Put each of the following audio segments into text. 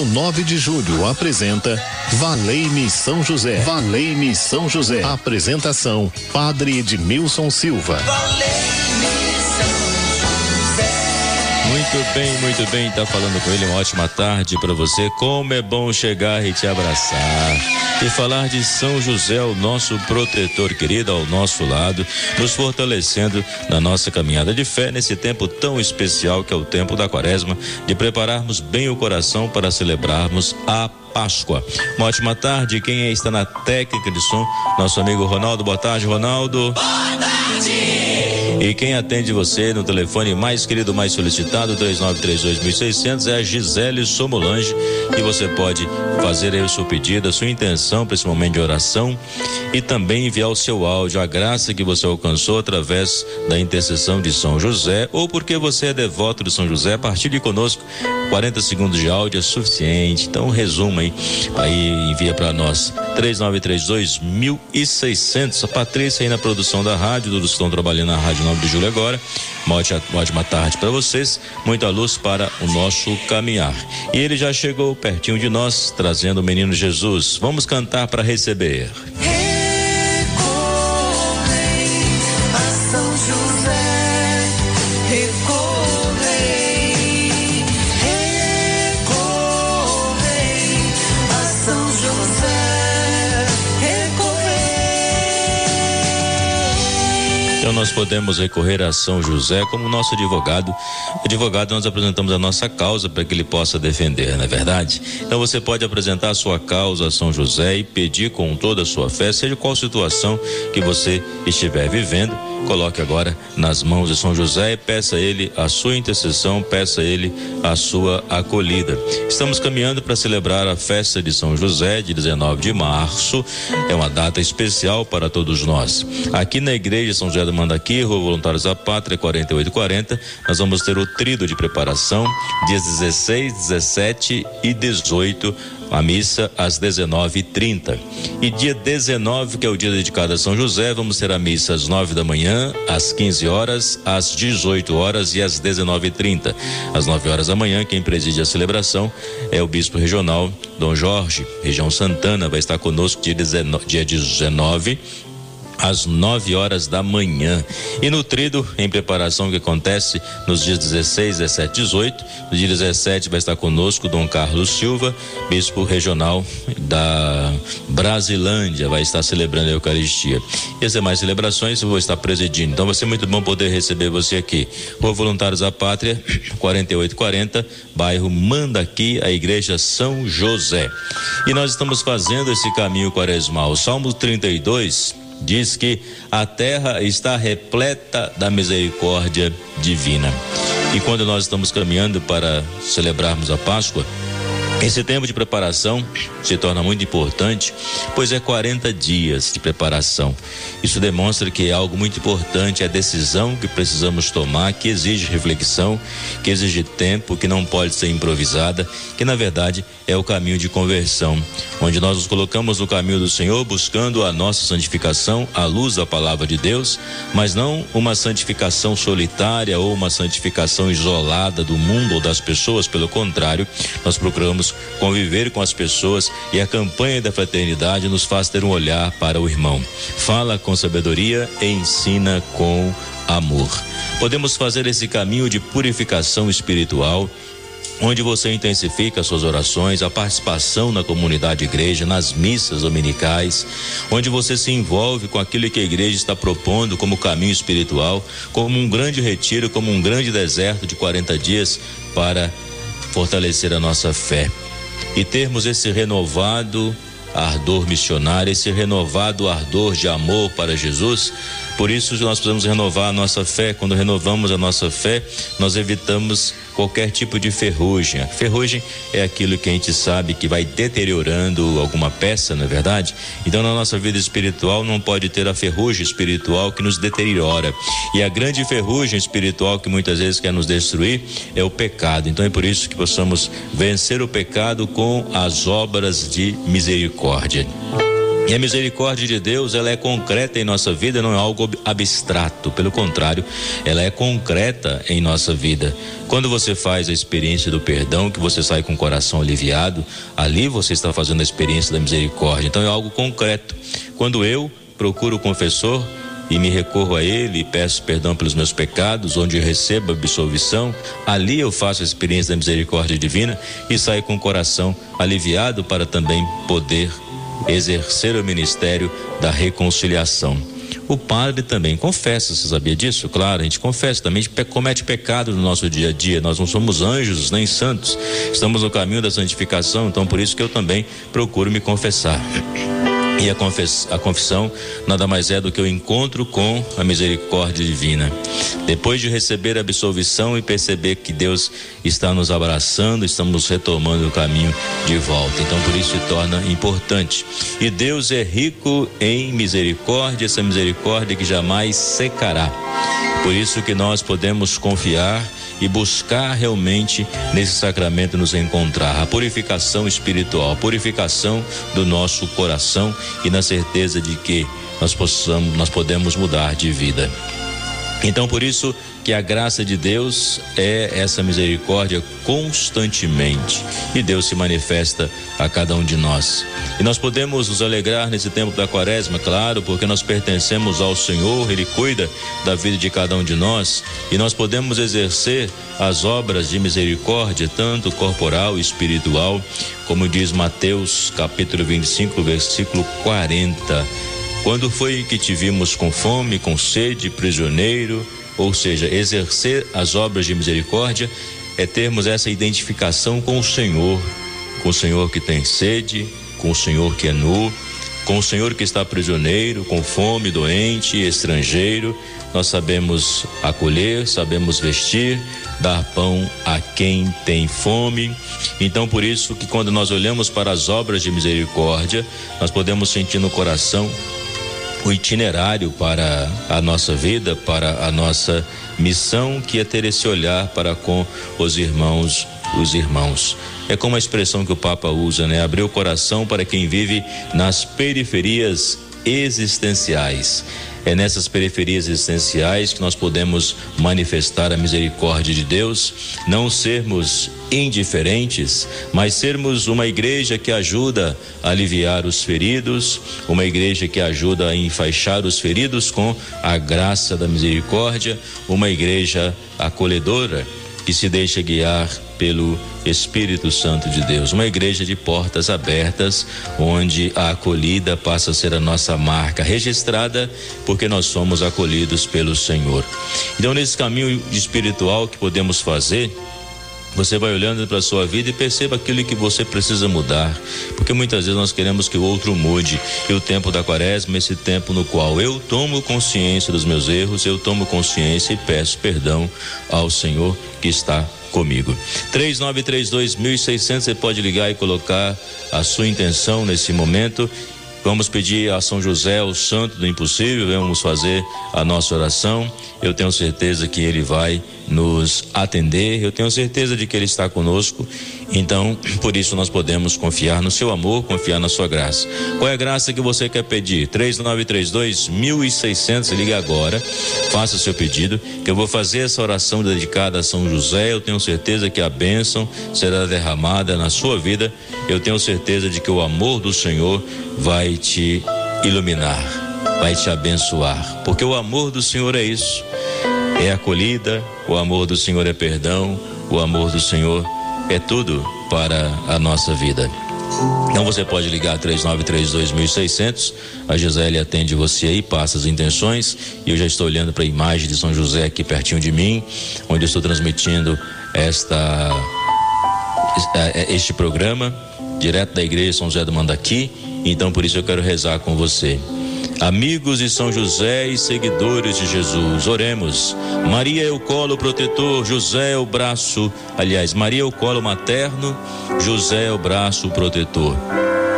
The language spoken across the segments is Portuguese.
Rádio 9 de Julho apresenta Valei-me São José. Valei-me São José. Apresentação: Padre Edmilson Silva. Muito bem, muito bem, tá falando com ele. Uma ótima tarde para você. Como é bom chegar e te abraçar e falar de São José, o nosso protetor querido ao nosso lado, nos fortalecendo na nossa caminhada de fé nesse tempo tão especial que é o tempo da Quaresma, de prepararmos bem o coração para celebrarmos a Páscoa. Uma ótima tarde. Quem está na técnica de som? Nosso amigo Ronaldo. Boa tarde, Ronaldo. Boa tarde. E quem atende você no telefone mais querido, mais solicitado, 3932.600, é a Gisele Somolange. E você pode fazer aí o seu pedido, a sua intenção para esse momento de oração e também enviar o seu áudio, a graça que você alcançou através da intercessão de São José ou porque você é devoto de São José, partilhe conosco. 40 segundos de áudio é suficiente. Então, resuma aí, aí envia para nós. 3932.600. A Patrícia aí na produção da rádio, todos estão trabalhando na Rádio 9 de Julho agora. Uma ótima, uma ótima tarde para vocês, muita luz para o nosso caminhar. E ele já chegou pertinho de nós, trazendo o menino Jesus. Vamos cantar para receber. Nós podemos recorrer a São José como nosso advogado. Advogado, nós apresentamos a nossa causa para que ele possa defender, não é verdade? Então você pode apresentar a sua causa a São José e pedir com toda a sua fé, seja qual situação que você estiver vivendo coloque agora nas mãos de São José e peça a ele a sua intercessão, peça a ele a sua acolhida. Estamos caminhando para celebrar a festa de São José, de 19 de março. É uma data especial para todos nós. Aqui na igreja São José do Mandaqui, Rua Voluntários da Pátria, 4840, nós vamos ter o trido de preparação, dias 16, 17 e 18 a missa às 19h30. E dia 19, que é o dia dedicado a São José, vamos ter a missa às 9 da manhã, às 15 horas, às 18 horas e às 19h30. Às 9 horas da manhã, quem preside a celebração é o bispo regional Dom Jorge, região Santana, vai estar conosco dia 19, dia 19 às 9 horas da manhã. E no trido, em preparação que acontece nos dias 16, 17 e 18. No dia 17 vai estar conosco Dom Carlos Silva, bispo regional da Brasilândia, vai estar celebrando a Eucaristia. E as demais celebrações eu vou estar presidindo. Então vai ser muito bom poder receber você aqui. Rua Voluntários da Pátria, 4840, bairro Mandaqui, a Igreja São José. E nós estamos fazendo esse caminho quaresmal. Salmo 32 diz que a terra está repleta da misericórdia divina. E quando nós estamos caminhando para celebrarmos a Páscoa, esse tempo de preparação se torna muito importante, pois é 40 dias de preparação. Isso demonstra que é algo muito importante, é a decisão que precisamos tomar, que exige reflexão, que exige tempo, que não pode ser improvisada, que na verdade é o caminho de conversão, onde nós nos colocamos no caminho do Senhor, buscando a nossa santificação à luz da palavra de Deus, mas não uma santificação solitária ou uma santificação isolada do mundo ou das pessoas, pelo contrário, nós procuramos conviver com as pessoas e a campanha da fraternidade nos faz ter um olhar para o irmão. Fala com sabedoria e ensina com amor. Podemos fazer esse caminho de purificação espiritual onde você intensifica suas orações, a participação na comunidade igreja, nas missas dominicais, onde você se envolve com aquilo que a igreja está propondo como caminho espiritual, como um grande retiro, como um grande deserto de 40 dias para fortalecer a nossa fé e termos esse renovado ardor missionário, esse renovado ardor de amor para Jesus. Por isso nós precisamos renovar a nossa fé. Quando renovamos a nossa fé, nós evitamos qualquer tipo de ferrugem. A ferrugem é aquilo que a gente sabe que vai deteriorando alguma peça, não é verdade? Então na nossa vida espiritual não pode ter a ferrugem espiritual que nos deteriora. E a grande ferrugem espiritual que muitas vezes quer nos destruir é o pecado. Então é por isso que possamos vencer o pecado com as obras de misericórdia. E a misericórdia de Deus, ela é concreta em nossa vida, não é algo abstrato. Pelo contrário, ela é concreta em nossa vida. Quando você faz a experiência do perdão, que você sai com o coração aliviado, ali você está fazendo a experiência da misericórdia. Então é algo concreto. Quando eu procuro o confessor, e me recorro a Ele e peço perdão pelos meus pecados, onde eu recebo absolvição, ali eu faço a experiência da misericórdia divina e saio com o coração aliviado para também poder exercer o ministério da reconciliação. O padre também confessa, você sabia disso? Claro, a gente confessa, também comete pecado no nosso dia a dia. Nós não somos anjos nem santos, estamos no caminho da santificação, então por isso que eu também procuro me confessar. E a, confess, a confissão nada mais é do que o encontro com a misericórdia divina. Depois de receber a absolvição e perceber que Deus está nos abraçando, estamos retomando o caminho de volta. Então, por isso se torna importante. E Deus é rico em misericórdia, essa misericórdia que jamais secará. Por isso que nós podemos confiar e buscar realmente nesse sacramento nos encontrar a purificação espiritual, a purificação do nosso coração e na certeza de que nós possamos, nós podemos mudar de vida. Então, por isso, que a graça de Deus é essa misericórdia constantemente e Deus se manifesta a cada um de nós. E nós podemos nos alegrar nesse tempo da quaresma, claro, porque nós pertencemos ao Senhor, Ele cuida da vida de cada um de nós e nós podemos exercer as obras de misericórdia, tanto corporal e espiritual, como diz Mateus capítulo 25, versículo 40. Quando foi que te vimos com fome, com sede, prisioneiro, ou seja, exercer as obras de misericórdia é termos essa identificação com o Senhor, com o Senhor que tem sede, com o Senhor que é nu, com o Senhor que está prisioneiro, com fome, doente, estrangeiro. Nós sabemos acolher, sabemos vestir, dar pão a quem tem fome. Então, por isso que quando nós olhamos para as obras de misericórdia, nós podemos sentir no coração o itinerário para a nossa vida, para a nossa missão, que é ter esse olhar para com os irmãos, os irmãos. É como a expressão que o Papa usa, né? Abrir o coração para quem vive nas periferias existenciais. É nessas periferias existenciais que nós podemos manifestar a misericórdia de Deus, não sermos indiferentes, mas sermos uma igreja que ajuda a aliviar os feridos, uma igreja que ajuda a enfaixar os feridos com a graça da misericórdia, uma igreja acolhedora que se deixa guiar pelo Espírito Santo de Deus. Uma igreja de portas abertas, onde a acolhida passa a ser a nossa marca registrada, porque nós somos acolhidos pelo Senhor. Então, nesse caminho espiritual que podemos fazer, você vai olhando para a sua vida e perceba aquilo que você precisa mudar, porque muitas vezes nós queremos que o outro mude. E o tempo da quaresma, esse tempo no qual eu tomo consciência dos meus erros, eu tomo consciência e peço perdão ao Senhor que está comigo. 3932 1600 você pode ligar e colocar a sua intenção nesse momento. Vamos pedir a São José, o santo do impossível, vamos fazer a nossa oração. Eu tenho certeza que ele vai nos atender. Eu tenho certeza de que Ele está conosco. Então, por isso nós podemos confiar no seu amor, confiar na sua graça. Qual é a graça que você quer pedir? 3932 1600, ligue agora, faça seu pedido, que eu vou fazer essa oração dedicada a São José. Eu tenho certeza que a bênção será derramada na sua vida. Eu tenho certeza de que o amor do Senhor vai te iluminar, vai te abençoar, porque o amor do Senhor é isso é acolhida, o amor do Senhor é perdão, o amor do Senhor é tudo para a nossa vida. Então você pode ligar 3932.600. A Gisele atende você aí, passa as intenções. E eu já estou olhando para a imagem de São José aqui pertinho de mim, onde eu estou transmitindo esta este programa direto da igreja São José do Mandaqui. Então por isso eu quero rezar com você. Amigos de São José e seguidores de Jesus, oremos. Maria é o colo protetor, José é o braço, aliás, Maria é o colo materno, José é o braço protetor.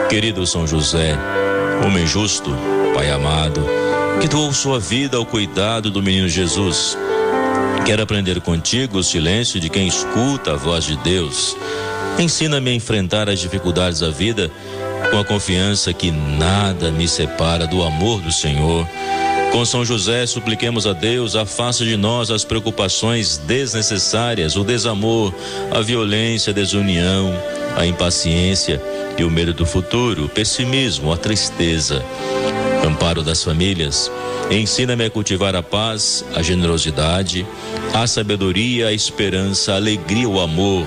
Querido São José, homem justo, Pai amado, que doou sua vida ao cuidado do menino Jesus. Quero aprender contigo o silêncio de quem escuta a voz de Deus. Ensina-me a enfrentar as dificuldades da vida com a confiança que nada me separa do amor do Senhor. Com São José, supliquemos a Deus, afaste de nós as preocupações desnecessárias, o desamor, a violência, a desunião, a impaciência e o medo do futuro, o pessimismo, a tristeza. Amparo das famílias, ensina-me a cultivar a paz, a generosidade, a sabedoria, a esperança, a alegria, o amor.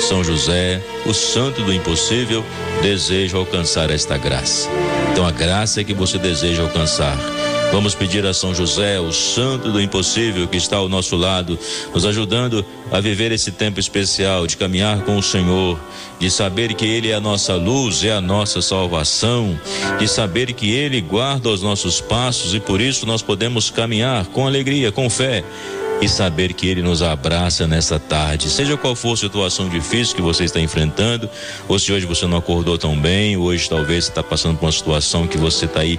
São José, o santo do impossível, deseja alcançar esta graça. Então, a graça é que você deseja alcançar. Vamos pedir a São José, o santo do impossível que está ao nosso lado, nos ajudando a viver esse tempo especial de caminhar com o Senhor, de saber que Ele é a nossa luz, é a nossa salvação, de saber que Ele guarda os nossos passos e por isso nós podemos caminhar com alegria, com fé e saber que Ele nos abraça nessa tarde. Seja qual for a situação difícil que você está enfrentando, ou se hoje você não acordou tão bem, hoje talvez você está passando por uma situação que você está aí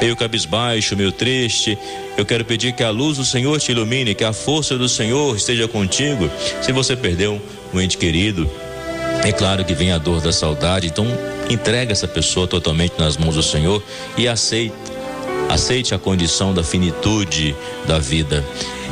meio cabisbaixo, meio triste. Eu quero pedir que a luz do Senhor te ilumine, que a força do Senhor esteja contigo. Se você perdeu um ente querido, é claro que vem a dor da saudade, então entrega essa pessoa totalmente nas mãos do Senhor e aceite, aceite a condição da finitude da vida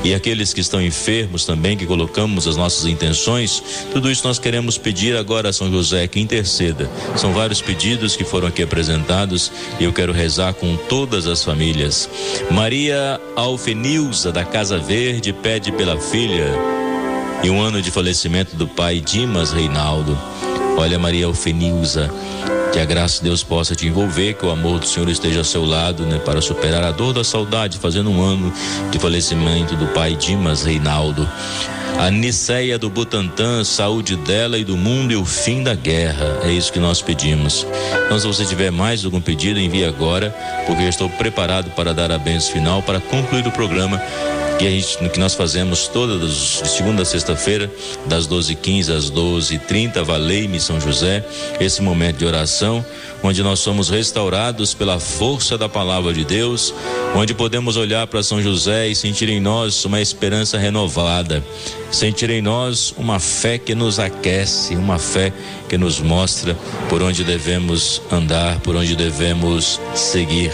e aqueles que estão enfermos também, que colocamos as nossas intenções, tudo isso nós queremos pedir agora a São José que interceda. São vários pedidos que foram aqui apresentados e eu quero rezar com todas as famílias. Maria Alfenilza, da Casa Verde, pede pela filha e um ano de falecimento do pai Dimas Reinaldo. Olha, Maria Alfenilza, que a graça de Deus possa te envolver, que o amor do Senhor esteja ao seu lado, né, para superar a dor da saudade, fazendo um ano de falecimento do pai Dimas Reinaldo. A Niceia do Butantã, saúde dela e do mundo e o fim da guerra. É isso que nós pedimos. Então, se você tiver mais algum pedido, envie agora, porque eu estou preparado para dar a benção final, para concluir o programa que a gente, que nós fazemos todas de segunda a sexta-feira, das 12h15 às 12h30, Valei-me São José, esse momento de oração, onde nós somos restaurados pela força da palavra de Deus, onde podemos olhar para São José e sentir em nós uma esperança renovada, sentir em nós uma fé que nos aquece, uma fé que nos mostra por onde devemos andar, por onde devemos seguir.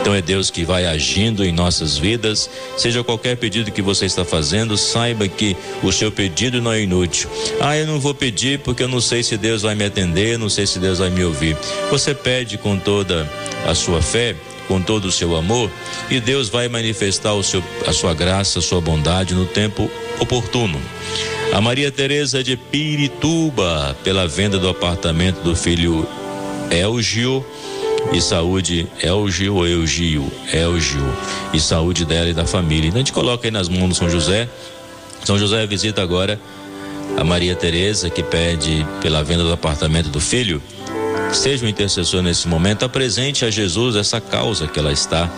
Então é Deus que vai agindo em nossas vidas. Seja qualquer pedido que você está fazendo, saiba que o seu pedido não é inútil. Ah, eu não vou pedir porque eu não sei se Deus vai me atender, não sei se Deus vai me ouvir. Você pede com toda a sua fé, com todo o seu amor, e Deus vai manifestar o seu, a sua graça, a sua bondade no tempo oportuno. A Maria Teresa de Pirituba, pela venda do apartamento do filho Elgio, e saúde, Elgio ou Elgio, e saúde dela e da família. Então a gente coloca aí nas mãos do São José. São José visita agora a Maria Teresa que pede pela venda do apartamento do filho. Seja um intercessor nesse momento, apresente a Jesus essa causa que ela está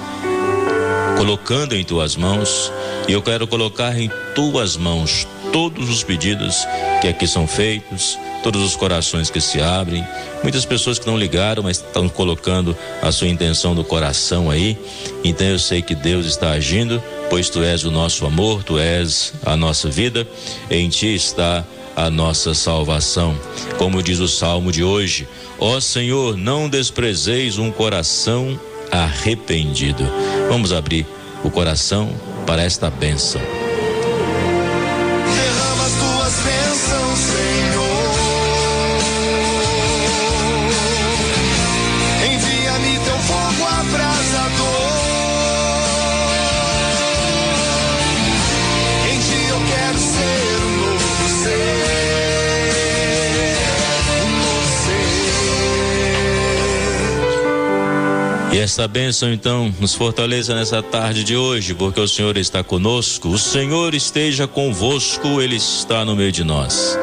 colocando em tuas mãos. E eu quero colocar em tuas mãos todos os pedidos que aqui são feitos, todos os corações que se abrem, muitas pessoas que não ligaram, mas estão colocando a sua intenção do coração aí. Então eu sei que Deus está agindo, pois tu és o nosso amor, tu és a nossa vida, em ti está a nossa salvação. Como diz o salmo de hoje: Ó Senhor, não desprezeis um coração arrependido. Vamos abrir o coração para esta bênção. Esta bênção então nos fortaleça nessa tarde de hoje, porque o Senhor está conosco. O Senhor esteja convosco, Ele está no meio de nós.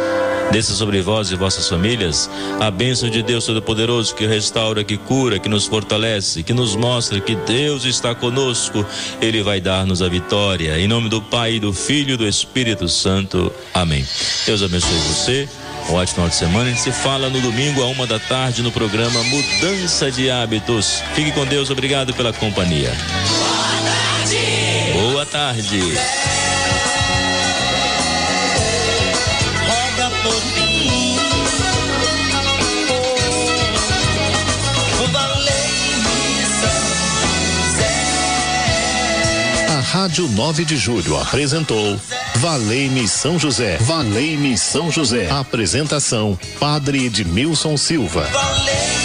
Desça sobre vós e vossas famílias a bênção de Deus Todo-Poderoso que restaura, que cura, que nos fortalece, que nos mostra que Deus está conosco. Ele vai dar-nos a vitória. Em nome do Pai, do Filho e do Espírito Santo. Amém. Deus abençoe você. Um ótimo final de semana. A gente se fala no domingo, a uma da tarde, no programa Mudança de Hábitos. Fique com Deus, obrigado pela companhia. Boa tarde. Boa tarde. Rádio 9 de Julho apresentou Valei-me São José. Valei-me São José. Apresentação: Padre Edmilson Silva. Valei